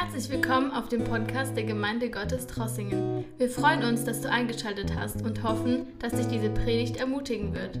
Herzlich willkommen auf dem Podcast der Gemeinde Gottes Trossingen. Wir freuen uns, dass du eingeschaltet hast und hoffen, dass dich diese Predigt ermutigen wird.